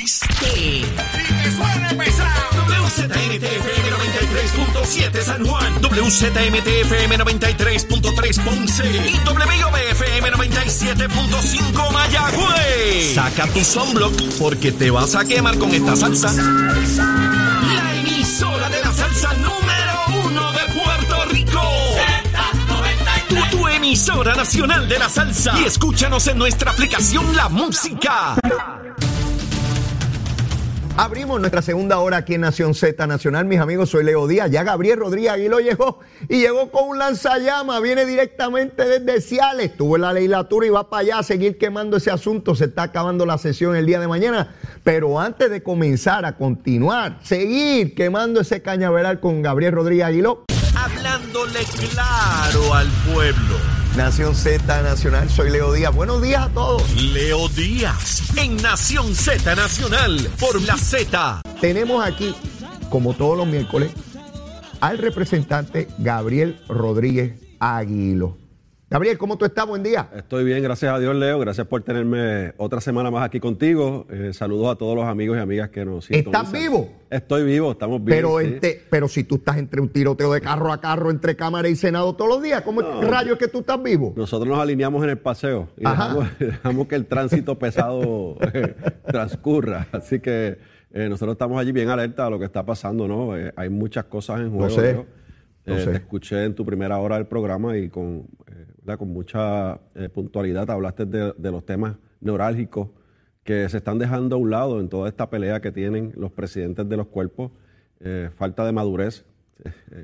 ¿Entendiste? Y que suene pesado. WZMTFM 93.7 San Juan. WZMTFM 93.3 Ponce. Y WIOBFM 97.5 Mayagüez. Saca tu sunblock porque te vas a quemar con esta salsa. La emisora de la salsa número uno de Puerto Rico. Tu, tu emisora nacional de la salsa. Y escúchanos en nuestra aplicación La Música. Abrimos nuestra segunda hora aquí en Nación Z Nacional, mis amigos, soy Leo Díaz, ya Gabriel Rodríguez Aguiló llegó y llegó con un lanzallamas, viene directamente desde Ciales, estuvo en la legislatura y va para allá a seguir quemando ese asunto, se está acabando la sesión el día de mañana, pero antes de comenzar a continuar, seguir quemando ese cañaveral con Gabriel Rodríguez Aguiló, Hablándole claro al pueblo. Nación Z Nacional, soy Leo Díaz, buenos días a todos. Leo Díaz en Nación Z Nacional por la Z. Tenemos aquí, como todos los miércoles, al representante Gabriel Rodríguez Aguilo. Gabriel, ¿cómo tú estás? Buen día. Estoy bien, gracias a Dios, Leo. Gracias por tenerme otra semana más aquí contigo. Eh, saludos a todos los amigos y amigas que nos sintonizan. ¿Estás vivo? Estoy vivo, estamos bien. Pero, sí. pero si tú estás entre un tiroteo de carro a carro, entre Cámara y Senado todos los días, ¿cómo No. rayos es que tú estás vivo? Nosotros nos alineamos en el paseo y dejamos, dejamos que el tránsito pesado eh, transcurra. Así que eh, nosotros estamos allí bien alerta a lo que está pasando, ¿no? Eh, hay muchas cosas en juego. sé, Leo. Eh. Te escuché en tu primera hora del programa y con, eh, mucha eh, puntualidad hablaste de, de los temas neurálgicos que se están dejando a un lado en toda esta pelea que tienen los presidentes de los cuerpos, falta de madurez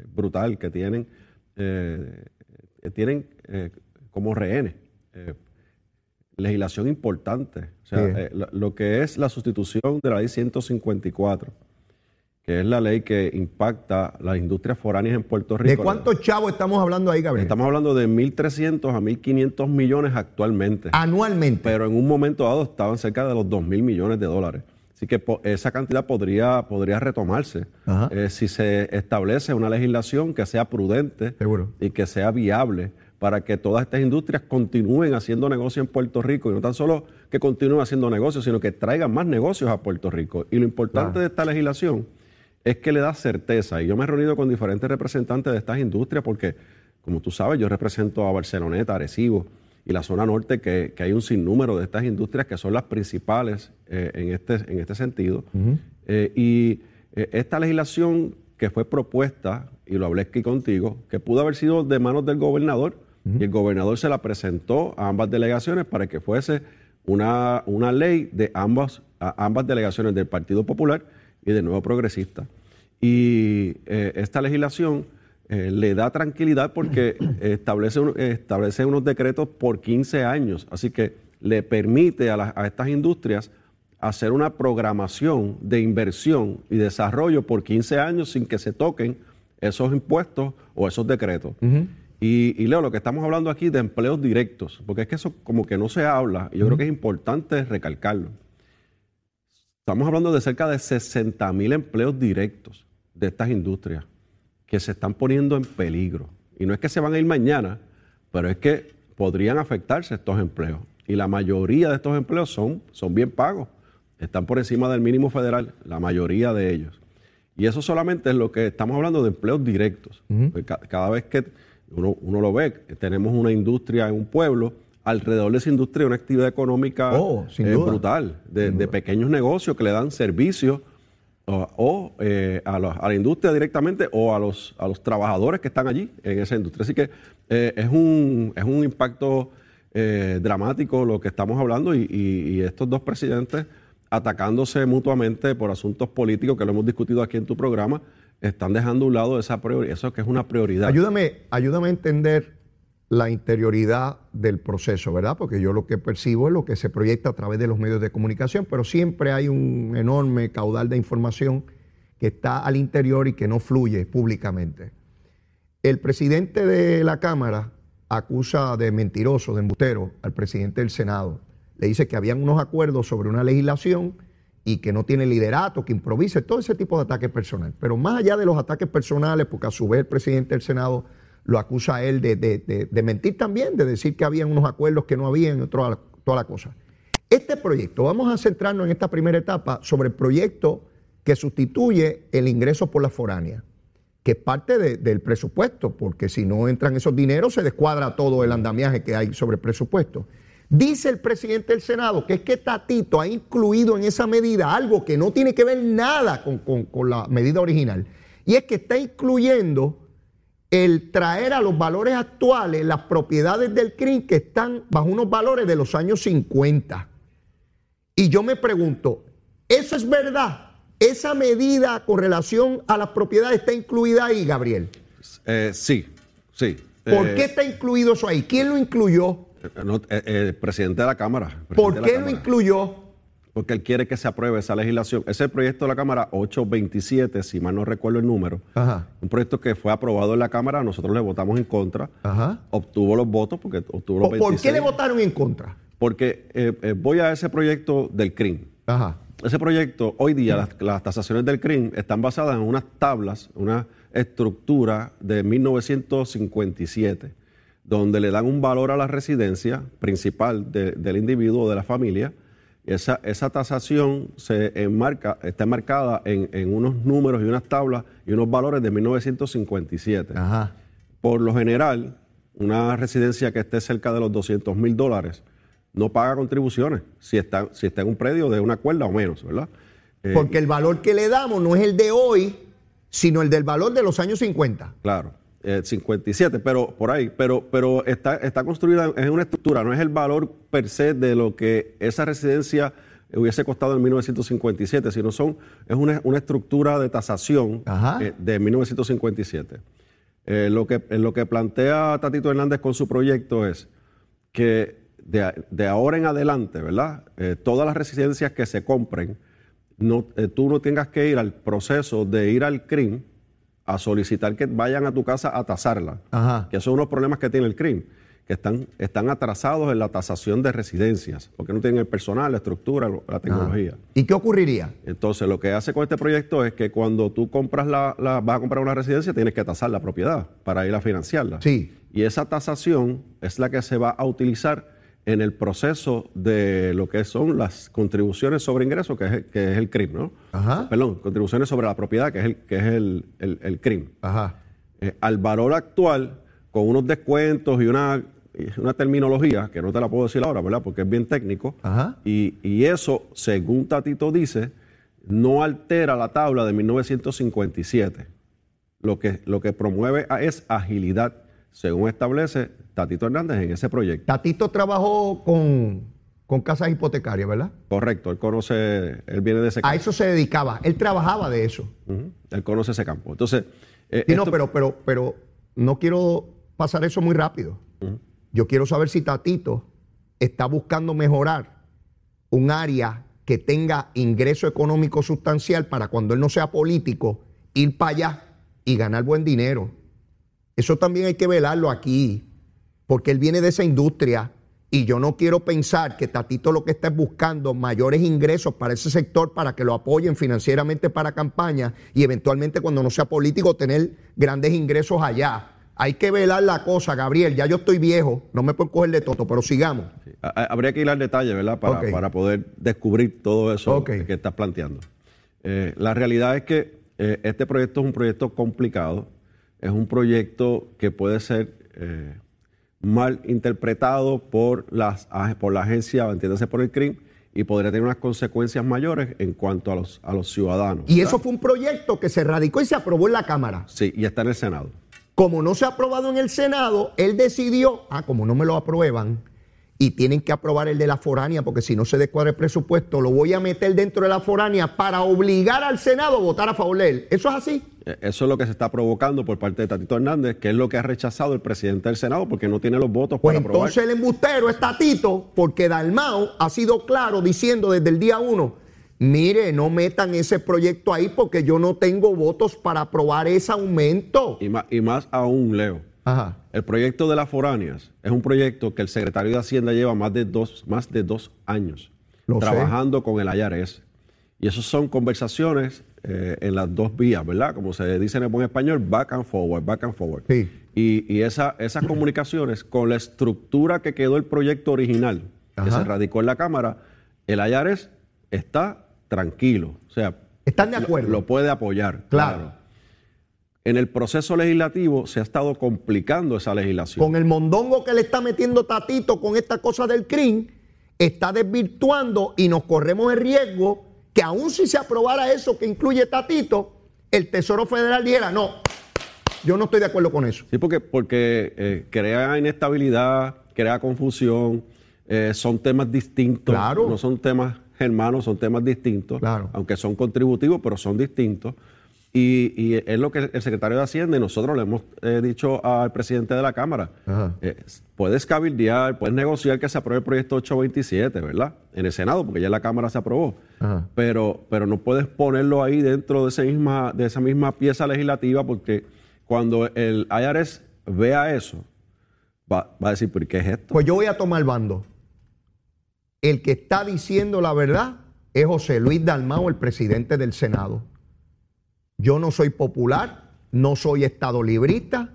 brutal que tienen, tienen como rehenes. eh, legislación importante, o sea, lo, lo que es la sustitución de la ley 154, que es la ley que impacta las industrias foráneas en Puerto Rico. ¿De cuántos chavos estamos hablando ahí, Gabriel? Estamos hablando de 1.300 a 1.500 millones actualmente, Anualmente. pero en un momento dado estaban cerca de los 2.000 millones de dólares. Así que esa cantidad podría, podría retomarse eh, si se establece una legislación que sea prudente Seguro. y que sea viable para que todas estas industrias continúen haciendo negocio en Puerto Rico y no tan solo que continúen haciendo negocios, sino que traigan más negocios a Puerto Rico. Y lo importante Claro. de esta legislación es que le da certeza. Y yo me he reunido con diferentes representantes de estas industrias porque, como tú sabes, yo represento a Barceloneta, Arecibo y la zona norte, que, que hay un sinnúmero de estas industrias que son las principales eh, en, este, en este sentido. Eh, y eh, esta legislación que fue propuesta, y lo hablé aquí contigo, que pudo haber sido de manos del gobernador, y el gobernador se la presentó a ambas delegaciones para que fuese una, una ley de ambas, a ambas delegaciones del Partido Popular y del Nuevo Progresista. Y eh, esta legislación eh, le da tranquilidad porque establece, un- establece unos decretos por 15 años, así que le permite a, las- a estas industrias hacer una programación de inversión y desarrollo por 15 años sin que se toquen esos impuestos o esos decretos. y, y Leo, lo que estamos hablando aquí de empleos directos, porque es que eso como que no se habla, y yo creo que es importante recalcarlo. Estamos hablando de cerca de 60 mil empleos directos de estas industrias que se están poniendo en peligro. Y no es que se van a ir mañana, pero es que podrían afectarse estos empleos. Y la mayoría de estos empleos son, son bien pagos. Están por encima del mínimo federal, la mayoría de ellos. Y eso solamente es lo que estamos hablando de empleos directos. Pues ca- Cada vez que uno, uno lo ve, tenemos una industria en un pueblo, alrededor de esa industria una actividad económica Oh, eh, brutal, de, de pequeños negocios que le dan servicio o, o, eh, a, la, a la industria directamente o a los, a los trabajadores que están allí en esa industria. Así que eh, es, un, es un impacto dramático lo que estamos hablando y, y- y estos dos presidentes atacándose mutuamente por asuntos políticos que lo hemos discutido aquí en tu programa, están dejando a un lado esa priori- eso que es una prioridad. Ayúdame, ayúdame a entender la interioridad del proceso, ¿verdad? Porque yo lo que percibo es lo que se proyecta a través de los medios de comunicación, pero siempre hay un enorme caudal de información que está al interior y que no fluye públicamente. El presidente de la Cámara acusa de mentiroso, de embustero, al presidente del Senado. Le dice que habían unos acuerdos sobre una legislación y que no tiene liderato, que improvisa, todo ese tipo de ataques personales. Pero más allá de los ataques personales, porque a su vez el presidente del Senado lo acusa a él de, de- de- mentir también, de decir que había unos acuerdos que no habían, y toda la, cosa. Este proyecto, vamos a centrarnos en esta primera etapa sobre el proyecto que sustituye el ingreso por la foránea, que es parte de- del presupuesto, porque si no entran esos dineros se descuadra todo el andamiaje que hay sobre el presupuesto. Dice el presidente del Senado que es que Tatito ha incluido en esa medida algo que no tiene que ver nada con, con- con la medida original, y es que está incluyendo el traer a los valores actuales las propiedades del CRIM que están bajo unos valores de los años 50. Y yo me pregunto, ¿eso es verdad? ¿Esa medida con relación a las propiedades está incluida ahí, Gabriel? Eh, sí, sí. ¿Por Eh, qué está incluido eso ahí? ¿Quién lo incluyó? eh, no, eh, el presidente de la Cámara. ¿Por qué lo incluyó? Porque él quiere que se apruebe esa legislación. Ese es el proyecto de la Cámara 827, si mal no recuerdo el número. Ajá. Un proyecto que fue aprobado en la Cámara, nosotros le votamos en contra. Ajá. Obtuvo los votos porque obtuvo los ¿Por, 26. por qué le votaron en contra? Porque eh, eh, voy a ese proyecto del CRIM. Ajá. Ese proyecto, hoy día, las, las tasaciones del CRIM están basadas en unas tablas, una estructura de 1957, donde le dan un valor a la residencia principal de- del individuo o de la familia. Esa, esa tasación se enmarca, está enmarcada en, en unos números y unas tablas y unos valores de 1957. Ajá. Por lo general, una residencia que esté cerca de los 200 mil dólares no paga contribuciones si está, si está en un predio de una cuerda o menos, ¿verdad? Eh, Porque el valor que le damos no es el de hoy, sino el del valor de los años 50. Claro, eh, 57, pero por ahí, pero, pero está, está construida en una estructura, no es el valor per se de lo que esa residencia hubiese costado en 1957, sino son, es una, una estructura de tasación eh, de 1957. Eh, lo, que, eh, lo que plantea Tatito Hernández con su proyecto es que de, de ahora en adelante, ¿verdad? Eh, todas las residencias que se compren, no, eh, tú no tengas que ir al proceso de ir al CRIM a solicitar que vayan a tu casa a tasarla. Ajá. Que esos son unos problemas que tiene el CRIM, que están, están atrasados en la tasación de residencias, porque no tienen el personal, la estructura, la tecnología. ¿Y qué ocurriría? Entonces, lo que hace con este proyecto es que cuando tú compras la, la- vas a comprar una residencia, tienes que tasar la propiedad para ir a financiarla. Sí. Y esa tasación es la que se va a utilizar en el proceso de lo que son las contribuciones sobre ingresos, que es, el- que es el CRIM, ¿no? Ajá. Perdón, contribuciones sobre la propiedad, que es el, que es el, el- el CRIM. Ajá. Eh, al valor actual, con unos descuentos y una, una terminología, que no te la puedo decir ahora, ¿verdad? Porque es bien técnico. Ajá. Y, y eso, según Tatito dice, no altera la tabla de 1957. Lo que, lo que promueve es agilidad, según establece Tatito Hernández en ese proyecto. Tatito trabajó con, con casas hipotecarias, ¿verdad? Correcto, él conoce, él viene de ese A campo. eso se dedicaba. Él trabajaba de eso. Él conoce ese campo. Entonces, eh, Sí, no, pero, pero, pero no quiero pasar eso muy rápido. Yo quiero saber si Tatito está buscando mejorar un área que tenga ingreso económico sustancial para cuando él no sea político, ir para allá y ganar buen dinero. Eso también hay que velarlo aquí, porque él viene de esa industria y yo no quiero pensar que Tatito lo que está es buscando mayores ingresos para ese sector para que lo apoyen financieramente para campaña y eventualmente cuando no sea político tener grandes ingresos allá. Hay que velar la cosa, Gabriel. Ya yo estoy viejo, no me puedo coger de toto, pero sigamos. Habría que ir al detalle, ¿verdad? Para, poder descubrir todo eso que estás planteando. Eh, la realidad es que eh, este proyecto es un proyecto complicado, es un proyecto que puede ser eh, mal interpretado por, las, por la agencia, entiéndase por el CRIM, y podría tener unas consecuencias mayores en cuanto a los, a los ciudadanos. Y ¿verdad? eso fue un proyecto que se radicó y se aprobó en la Cámara. Sí, y está en el Senado. Como no se ha aprobado en el Senado, él decidió, ah, como no me lo aprueban y tienen que aprobar el de la foránea, porque si no se descuadra el presupuesto, lo voy a meter dentro de la foránea para obligar al Senado a votar a favor de él. ¿Eso es así? Eh, Eso es lo que se está provocando por parte de Tatito Hernández, que es lo que ha rechazado el presidente del Senado porque no tiene los votos Pues para aprobar. entonces el embustero es Tatito, porque Dalmao ha sido claro diciendo desde el día uno, mire, no metan ese proyecto ahí porque yo no tengo votos para aprobar ese aumento. Y más, y más aún, Leo. Ajá. El proyecto de las foráneas es un proyecto que el secretario de Hacienda lleva más de dos, más de dos años Lo sé. trabajando con el IRS. Y esas son conversaciones eh, en las dos vías, ¿verdad? Como se dice en el buen español, back and forward, back and forward. Sí. Y, y esa- esas comunicaciones con la estructura que quedó el proyecto original, que se radicó en la Cámara, el IARES está tranquilo. O sea, Están de acuerdo. Lo, puede apoyar. Claro. En el proceso legislativo se ha estado complicando esa legislación. con el mondongo que le está metiendo Tatito con esta cosa del CRIM, está desvirtuando y nos corremos el riesgo que aun si se aprobara eso que incluye Tatito, el Tesoro Federal dijera, no, yo no estoy de acuerdo con eso. Sí, porque, porque eh, crea inestabilidad, crea confusión, eh, son temas distintos. Claro. No son temas hermanos, son temas distintos. Claro. Aunque son contributivos, pero son distintos. Y, y es lo que el secretario de Hacienda y nosotros le hemos eh, dicho al presidente de la Cámara. Eh, puedes cabildear, puedes negociar que se apruebe el proyecto 827, ¿verdad? En el Senado, porque ya la Cámara se aprobó. Ajá. Pero, pero no puedes ponerlo ahí dentro de, esa misma, de esa misma pieza legislativa, porque cuando el IRS vea eso, va, va a decir, ¿por qué es esto? Pues yo voy a tomar bando. El que está diciendo la verdad es José Luis Dalmao, el presidente del Senado. Yo no soy popular, no soy estadolibrista,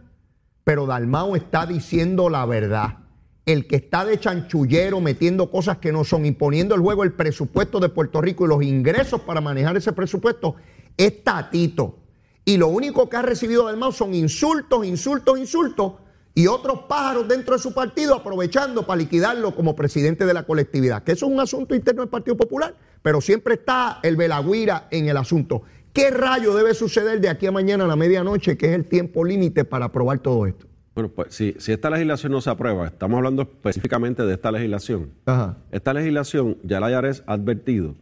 pero Dalmao está diciendo la verdad. El que está de chanchullero metiendo cosas que no son, imponiendo el juego el presupuesto de Puerto Rico y los ingresos para manejar ese presupuesto, es Tatito. Y lo único que ha recibido Dalmao son insultos, insultos, insultos y otros pájaros dentro de su partido aprovechando para liquidarlo como presidente de la colectividad. Que eso es un asunto interno del Partido Popular, pero siempre está el Belagüira en el asunto. ¿Qué rayo debe suceder de aquí a mañana a la medianoche, que es el tiempo límite para aprobar todo esto? Bueno, pues si, si esta legislación no se aprueba, estamos hablando específicamente de esta legislación. Ajá. Esta legislación, ya la IRS ha advertido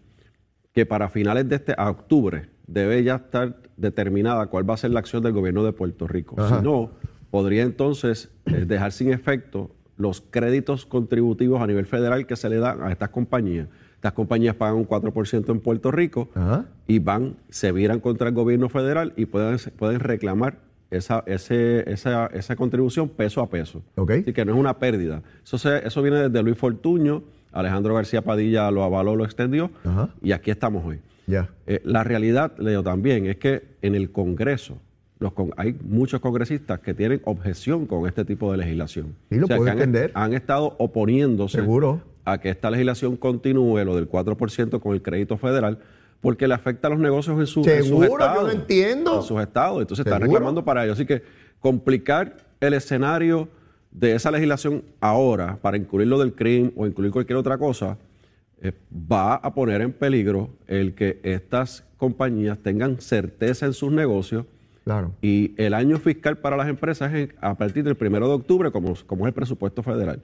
que para finales de este, a octubre, debe ya estar determinada cuál va a ser la acción del gobierno de Puerto Rico. Ajá. Si no, podría entonces eh, dejar sin efecto los créditos contributivos a nivel federal que se le dan a estas compañías. Estas compañías pagan un 4% en Puerto Rico Ajá. y van, se viran contra el gobierno federal y pueden, pueden reclamar esa, ese- esa, esa contribución peso a peso. Ok. Así que no es una pérdida. Eso, se- eso viene desde Luis Fortuño, Alejandro García Padilla lo avaló, lo extendió Ajá. y aquí estamos hoy. Eh, la realidad, Leo, también es que en el Congreso los con- hay muchos congresistas que tienen objeción con este tipo de legislación. Sí, lo puedo que han- entender. Han, estado oponiéndose Seguro. A que esta legislación continúe, lo del 4% con el crédito federal, porque le afecta a los negocios en, su, en sus Seguro, yo estados. lo entiendo. En sus estados. Entonces están Seguro. reclamando para ello. Así que complicar el escenario de esa legislación ahora para incluir lo del crimen o incluir cualquier otra cosa, eh, va a poner en peligro el que estas compañías tengan certeza en sus negocios Claro. y el año fiscal para las empresas es a partir del primero de octubre, como, como es el presupuesto federal.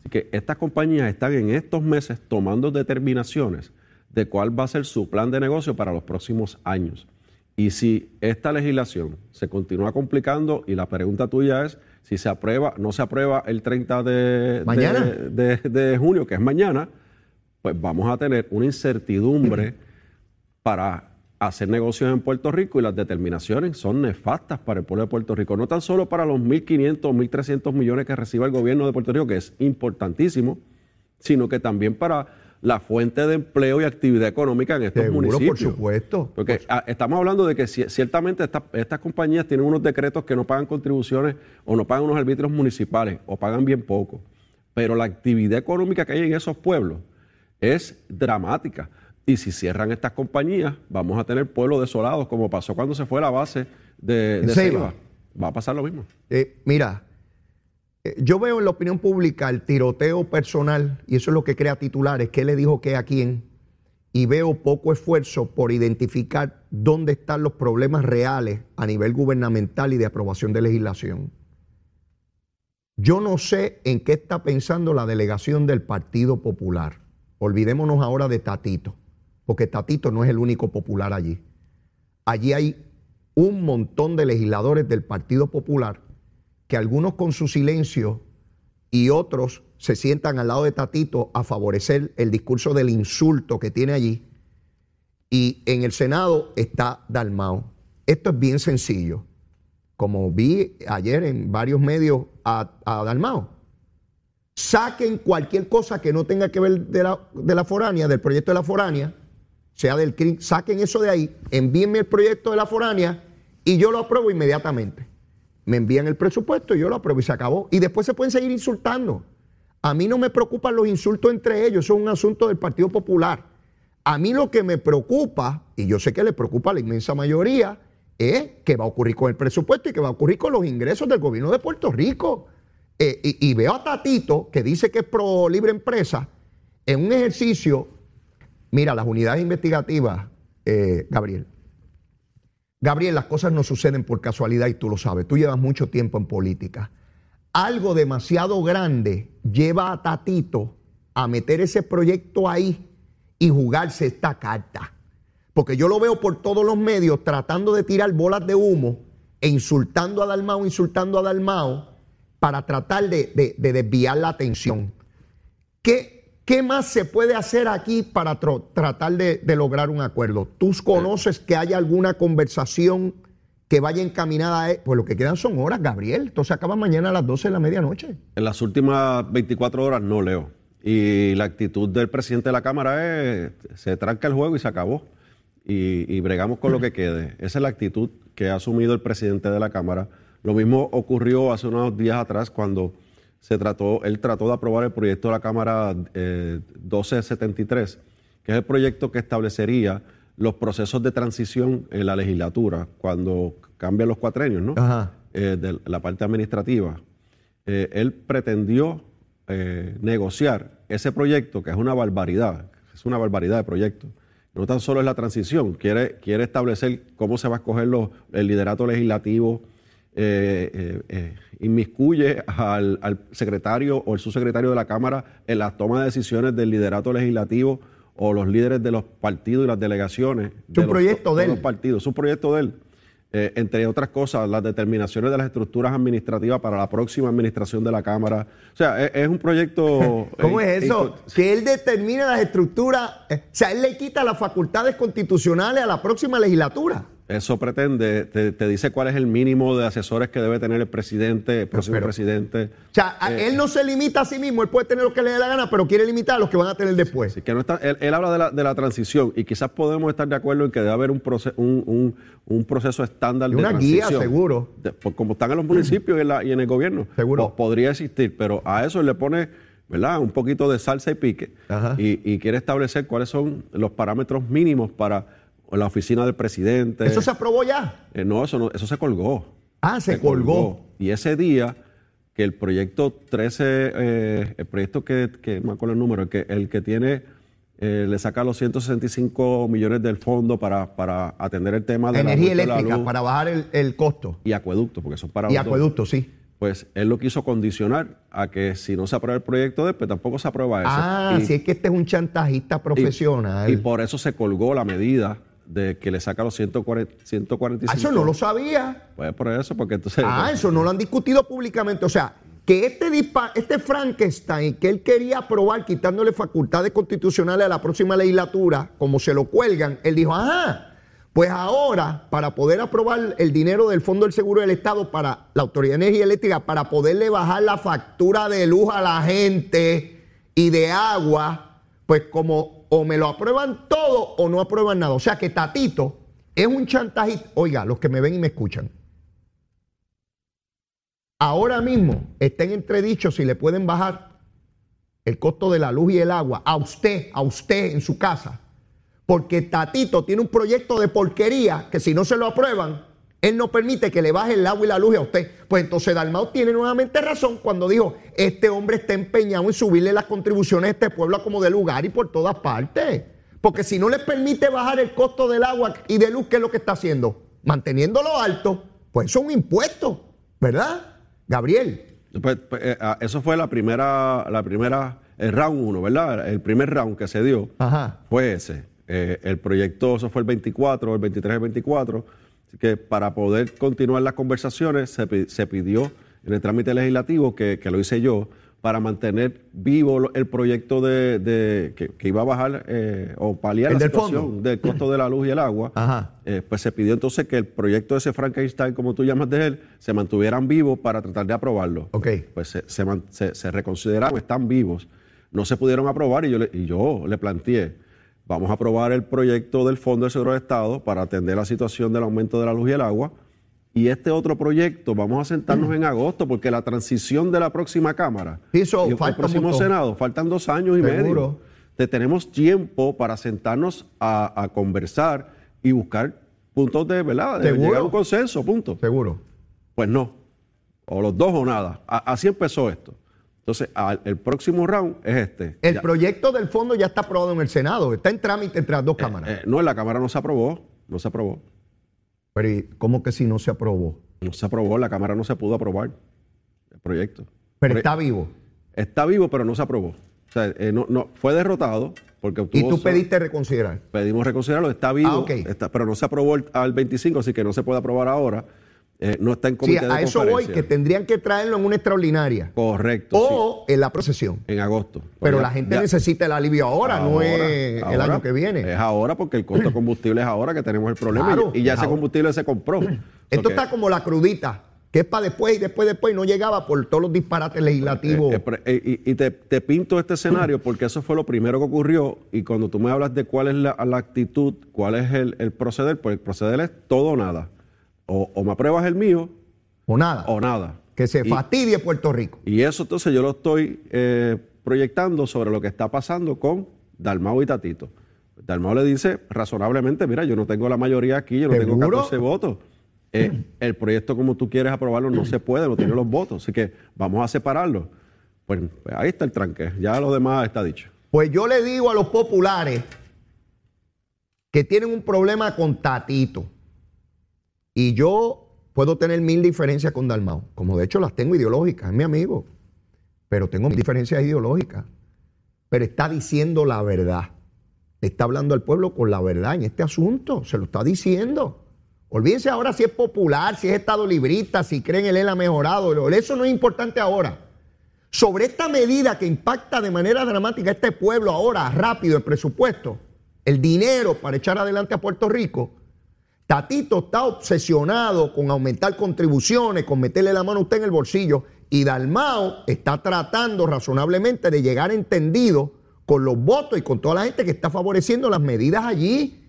Así que estas compañías están en estos meses tomando determinaciones de cuál va a ser su plan de negocio para los próximos años. Y si esta legislación se continúa complicando, y la pregunta tuya es si se aprueba, no se aprueba el 30 de, Mañana. de, de- de junio, que es mañana, pues vamos a tener una incertidumbre para hacer negocios en Puerto Rico y las determinaciones son nefastas para el pueblo de Puerto Rico, no tan solo para los 1.500 o 1.300 millones que recibe el gobierno de Puerto Rico, que es importantísimo, sino que también para la fuente de empleo y actividad económica en estos Seguro, por municipios. supuesto. Porque ah, estamos hablando de que ci- ciertamente esta- estas compañías tienen unos decretos que no pagan contribuciones o no pagan unos arbitrios municipales o pagan bien poco. Pero la actividad económica que hay en esos pueblos es dramática. Y si cierran estas compañías, vamos a tener pueblos desolados, como pasó cuando se fue la base de, de Ceiba. Va a pasar lo mismo. Eh, mira, eh, yo veo en la opinión pública el tiroteo personal, y eso es lo que crea titulares, qué le dijo qué a quién, y veo poco esfuerzo por identificar dónde están los problemas reales a nivel gubernamental y de aprobación de legislación. Yo no sé en qué está pensando la delegación del Partido Popular. Olvidémonos ahora de Tatito, porque Tatito no es el único popular allí. Allí hay un montón de legisladores del Partido Popular que algunos con su silencio y otros se sientan al lado de Tatito a favorecer el discurso del insulto que tiene allí. Y en el Senado está Dalmao. Esto es bien sencillo. Como vi ayer en varios medios a, Dalmao. Saquen cualquier cosa que no tenga que ver de la, de la foránea, del proyecto de la foránea, sea del CRIM, saquen eso de ahí, envíenme el proyecto de la foránea y yo lo apruebo inmediatamente. Me envían el presupuesto y yo lo apruebo y se acabó. Y después se pueden seguir insultando. A mí no me preocupan los insultos entre ellos, eso es un asunto del Partido Popular. A mí lo que me preocupa, y yo sé que le preocupa a la inmensa mayoría, es qué va a ocurrir con el presupuesto y qué va a ocurrir con los ingresos del gobierno de Puerto Rico. Eh, y, y veo a Tatito, que dice que es pro libre empresa, en un ejercicio, mira, las unidades investigativas, eh, Gabriel. Gabriel, las cosas no suceden por casualidad y tú lo sabes. Tú llevas mucho tiempo en política. Algo demasiado grande lleva a Tatito a meter ese proyecto ahí y jugarse esta carta. Porque yo lo veo por todos los medios tratando de tirar bolas de humo e insultando a Dalmao, insultando a Dalmao, para tratar de, de- de desviar la atención. ¿Qué, qué más se puede hacer aquí para tratar de, lograr un acuerdo? ¿Tú conoces que haya alguna conversación que vaya encaminada a... Pues lo que quedan son horas, Gabriel. Esto se acaba mañana a las 12 de la medianoche. En las últimas 24 horas no leo. Y la actitud del presidente de la Cámara es, se tranca el juego y se acabó. Y bregamos con lo que quede. Esa es la actitud que ha asumido el presidente de la Cámara. Lo mismo ocurrió hace unos días atrás cuando se trató, él trató de aprobar el proyecto de la Cámara eh, 1273, que es el proyecto que establecería los procesos de transición en la legislatura cuando cambian los cuatrenios, ¿no? Ajá. Eh, de la parte administrativa. Eh, él pretendió eh, negociar ese proyecto, que es una barbaridad, es una barbaridad de proyecto. No tan solo es la transición, quiere, quiere establecer cómo se va a escoger los- el liderato legislativo, eh, eh, eh, inmiscuye al, al secretario o el subsecretario de la Cámara en la toma de decisiones del liderato legislativo o los líderes de los partidos y las delegaciones. de los- proyecto de él. los partidos, es un proyecto de él. Eh, entre otras cosas, las determinaciones de las estructuras administrativas para la próxima administración de la Cámara. O sea, es, es un proyecto... ¿Cómo eh, es eso? Que él determina las estructuras, eh, o sea, él le quita las facultades constitucionales a la próxima legislatura. Eso pretende, te, te dice cuál es el mínimo de asesores que debe tener el presidente, el próximo pero- presidente. O sea, Eh, él no se limita a sí mismo, él puede tener lo que le dé la gana, pero quiere limitar a los que van a tener después. Así que no está, él, él habla de la, de la transición y quizás podemos estar de acuerdo en que debe haber un, proce- un, un- un proceso estándar Y de una guía, seguro. De- por como están en los municipios y en, la- y en el gobierno. Seguro. Po- podría existir, pero a eso le pone ¿verdad? un poquito de salsa y pique Ajá. y, y quiere establecer cuáles son los parámetros mínimos para la oficina del presidente. ¿Eso se aprobó ya? Eh, no, eso no, eso se colgó. Ah, se colgó. Y ese día que el proyecto 13, eh, el proyecto que, que no me acuerdo el número, el que, el que tiene, eh, le saca los 165 millones del fondo para, para atender el tema de Energía la, la eléctrica, para bajar el, el costo. y acueducto, porque son para Y acueducto, sí. Pues él lo quiso condicionar a que si no se aprueba el proyecto después tampoco se aprueba eso. Ah, Y- si es que este es un chantajista profesional. y, y por eso se colgó la medida de que le saca los 140, 145. Ah, eso no lo sabía. Pues por eso, porque entonces... Ah, eso no lo han discutido públicamente. O sea, que este, este Frankenstein que él quería aprobar quitándole facultades constitucionales a la próxima legislatura, como se lo cuelgan, él dijo, ajá, pues ahora, para poder aprobar el dinero del Fondo del Seguro del Estado para la Autoridad de Energía Eléctrica, para poderle bajar la factura de luz a la gente y de agua, pues como o me lo aprueban todo o no aprueban nada. O sea que Tatito es un chantajista. Oiga, los que me ven y me escuchan. Ahora mismo está en entredicho si le pueden bajar el costo de la luz y el agua a usted, a usted en su casa. Porque Tatito tiene un proyecto de porquería que si no se lo aprueban, él no permite que le baje el agua y la luz a usted. Pues entonces Dalmau tiene nuevamente razón cuando dijo, este hombre está empeñado en subirle las contribuciones a este pueblo como de lugar y por todas partes. Porque si no le permite bajar el costo del agua y de luz, ¿qué es lo que está haciendo? Manteniéndolo alto, pues eso es un impuesto, ¿verdad? Gabriel. Pues, pues, eh, ah, eso fue la primera, la primera, el round uno, ¿verdad? El primer round que se dio Ajá. fue ese. Eh, el proyecto, eso fue el 24, el 23, el 24. Así que para poder continuar las conversaciones se, se pidió en el trámite legislativo, que, que lo hice yo, para mantener vivo el proyecto de, de- que, que iba a bajar eh, o paliar El la del situación fondo. del costo de la luz y el agua. Ajá. Eh, pues se pidió entonces que el proyecto de ese Frankenstein, como tú llamas de él, se mantuvieran vivos para tratar de aprobarlo. Ok. Pues se, se- se reconsideraron, están vivos. No se pudieron aprobar y yo le, y yo le planteé, vamos a aprobar el proyecto del Fondo de Seguro de Estado para atender la situación del aumento de la luz y el agua. Y este otro proyecto, vamos a sentarnos en agosto, porque la transición de la próxima Cámara Eso, y el próximo. Senado, faltan dos años y Seguro. medio. Te tenemos tiempo para sentarnos a, a conversar y buscar puntos de, ¿verdad? De llegar a un consenso, punto. Seguro. Pues no. O los dos o nada. A- así empezó esto. Entonces, al- el próximo round es este. El Ya- proyecto del fondo ya está aprobado en el Senado, está en trámite entre las dos cámaras. eh, no, en la Cámara no se aprobó. No se aprobó. Pero ¿y ¿cómo que si no se aprobó? No se aprobó. La Cámara no se pudo aprobar el proyecto. Pero Por- está vivo. Está vivo, pero no se aprobó. O sea, eh, no, no, fue derrotado porque Y obtuvo tú so- pediste reconsiderar. pedimos reconsiderarlo, está vivo, Ah, está- pero no se aprobó el- al 25, así que no se puede aprobar ahora. Eh, no está en Sí, comité de a eso voy, que tendrían que traerlo en una extraordinaria. Correcto, sí, O en la procesión. en agosto. Pero Ya- la gente ya- necesita el alivio ahora, no ahora, es el año que viene. Es ahora porque el costo de combustible es ahora que tenemos el problema Claro, y, y ya es ese ahora. combustible se compró. Esto está como la crudita, que es para después y después, después, y no llegaba por todos los disparates legislativos. eh, eh, eh, y y te, te pinto este escenario porque eso fue lo primero que ocurrió y cuando tú me hablas de cuál es la, la actitud, cuál es el, el proceder, pues el proceder es todo o nada. O, o me apruebas el mío o nada. o nada. que se Y- fastidie Puerto Rico. Y eso entonces yo lo estoy eh, proyectando sobre lo que está pasando con Dalmau y Tatito. Dalmau le dice razonablemente, mira, yo no tengo la mayoría aquí, yo no tengo ¿Seguro? 14 votos. Eh, el proyecto como tú quieres aprobarlo no se puede, no tiene los votos, así que vamos a separarlo. Pues, pues ahí está el tranque, ya lo demás está dicho. Pues yo le digo a los populares que tienen un problema con Tatito. Y yo puedo tener mil diferencias con Dalmau, como de hecho las tengo ideológicas, es mi amigo. Pero tengo mil diferencias ideológicas. Pero está diciendo la verdad. Está hablando al pueblo con la verdad en este asunto. Se lo está diciendo. Olvídense ahora si es popular, si es estado librista, si creen en él ha mejorado. Eso no es importante ahora. Sobre esta medida que impacta de manera dramática a este pueblo ahora, rápido, el presupuesto, el dinero para echar adelante a Puerto Rico, Tatito está obsesionado con aumentar contribuciones, con meterle la mano a usted en el bolsillo, y Dalmao está tratando razonablemente de llegar entendido con los votos y con toda la gente que está favoreciendo las medidas allí.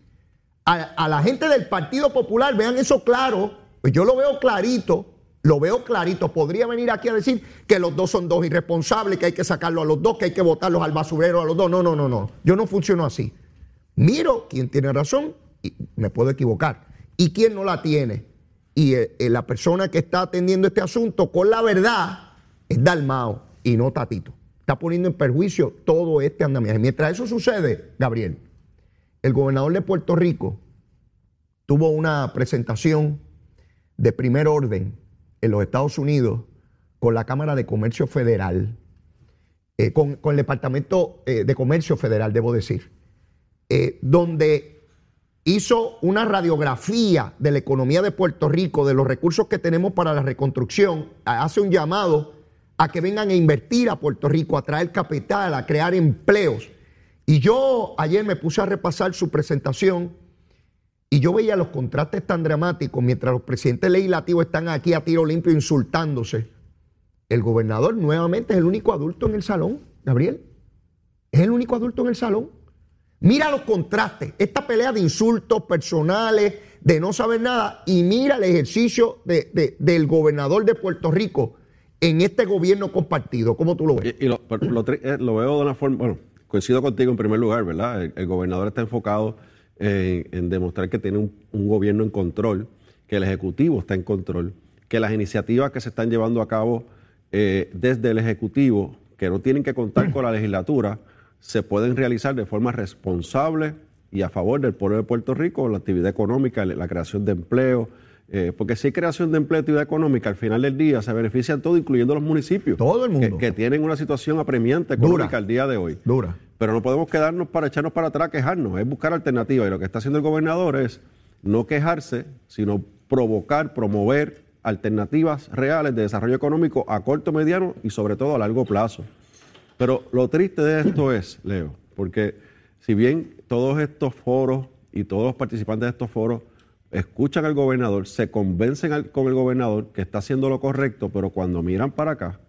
A, la gente del Partido Popular, vean eso claro, pues yo lo veo clarito, lo veo clarito. Podría venir aquí a decir que los dos son dos irresponsables, que hay que sacarlo a los dos, que hay que votarlos al basurero a los dos. No, no, no, no. Yo no funciono así. Miro quién tiene razón y me puedo equivocar. Y quién no la tiene. Y eh, eh, la persona que está atendiendo este asunto con la verdad es Dalmao y no Tatito. Está poniendo en perjuicio todo este andamiaje. Mientras eso sucede, Gabriel, el gobernador de Puerto Rico tuvo una presentación de primer orden en los Estados Unidos con la Cámara de Comercio Federal, eh, con, el Departamento de Comercio Federal, debo decir, donde hizo una radiografía de la economía de Puerto Rico, de los recursos que tenemos para la reconstrucción, hace un llamado a que vengan a invertir a Puerto Rico, a traer capital, a crear empleos. Y yo ayer me puse a repasar su presentación y yo veía los contrastes tan dramáticos mientras los presidentes legislativos están aquí a tiro limpio insultándose. El gobernador nuevamente es el único adulto en el salón, Gabriel. Es el único adulto en el salón. Mira los contrastes, esta pelea de insultos personales, de no saber nada, y mira el ejercicio de- de- del gobernador de Puerto Rico en este gobierno compartido. ¿Cómo tú lo ves? Y, lo, eh, lo veo de una forma, bueno, coincido contigo en primer lugar, ¿verdad? El, gobernador está enfocado en, demostrar que tiene un, un gobierno en control, que el Ejecutivo está en control, que las iniciativas que se están llevando a cabo eh, desde el Ejecutivo, que no tienen que contar con la legislatura, se pueden realizar de forma responsable y a favor del pueblo de Puerto Rico, la actividad económica, la creación de empleo, eh, porque si hay creación de empleo y actividad económica, al final del día se benefician todos, incluyendo los municipios. Todo el mundo. Que, que tienen una situación apremiante económica Dura. al día de hoy. Dura. Pero no podemos quedarnos para echarnos para atrás, quejarnos, es buscar alternativas. Y lo que está haciendo el gobernador es no quejarse, sino provocar, promover alternativas reales de desarrollo económico a corto, mediano y sobre todo a largo plazo. Pero lo triste de esto es, Leo, porque si bien todos estos foros y todos los participantes de estos foros escuchan al gobernador, se convencen con el gobernador que está haciendo lo correcto, pero cuando miran para acá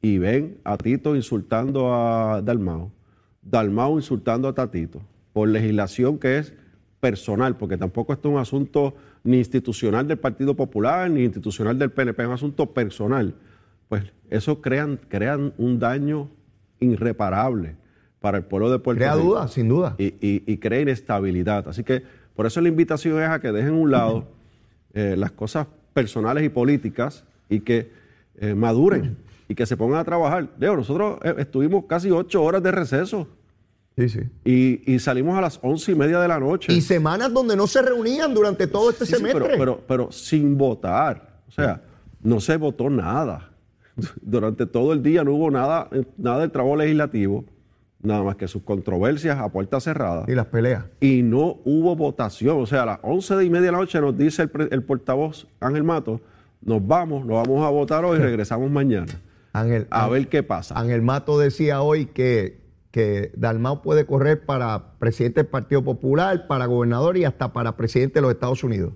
y ven a Tito insultando a Dalmao, Dalmao insultando a Tatito, por legislación que es personal, porque tampoco esto es un asunto ni institucional del Partido Popular ni institucional del PNP, es un asunto personal, pues eso crean, crean un daño irreparable para el pueblo de Puerto Crea Rico. duda, sin duda. Y, y- y crea inestabilidad. Así que por eso la invitación es a que dejen a un lado eh, las cosas personales y políticas y que eh, maduren y que se pongan a trabajar. Digo, nosotros eh, estuvimos casi ocho horas de receso Sí, sí. y, y salimos a las once y media de la noche. Y semanas donde no se reunían durante todo este sí, semestre. pero, pero, pero sin votar. O sea, no se votó nada. Durante todo el día no hubo nada, eh, nada del trabajo legislativo, nada más que sus controversias a puerta cerrada. y las peleas. Y no hubo votación. O sea, a las once y media de la noche nos dice el, portavoz Ángel Mato, nos vamos, nos vamos a votar hoy, regresamos mañana. Ángel, A ver qué pasa. Ángel Mato decía hoy que, que Dalmau puede correr para presidente del Partido Popular, para gobernador y hasta para presidente de los Estados Unidos.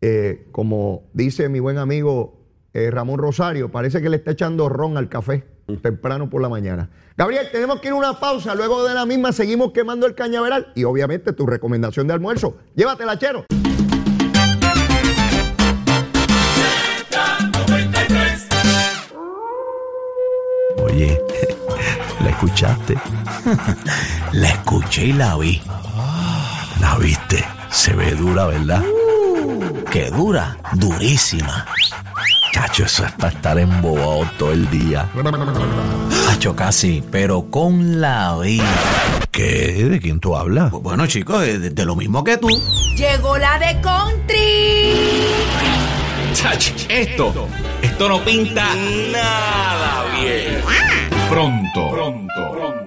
Eh, como dice mi buen amigo eh, Ramón Rosario, parece que le está echando ron al café temprano por la mañana. Gabriel, tenemos que ir a una pausa. Luego de la misma seguimos quemando el cañaveral y obviamente tu recomendación de almuerzo. Llévatela, chero. Oye, ¿la escuchaste? La escuché y la vi. ¿La viste? Se ve dura, ¿verdad? ¿Qué dura? Durísima. Chacho, eso es para estar embobado todo el día. Hacho casi, pero con la vida. ¿Qué? ¿De quién tú hablas? Bueno, chicos, de, de lo mismo que tú. Llegó la de country. Chach, esto, esto no pinta nada bien. Pronto, pronto, pronto.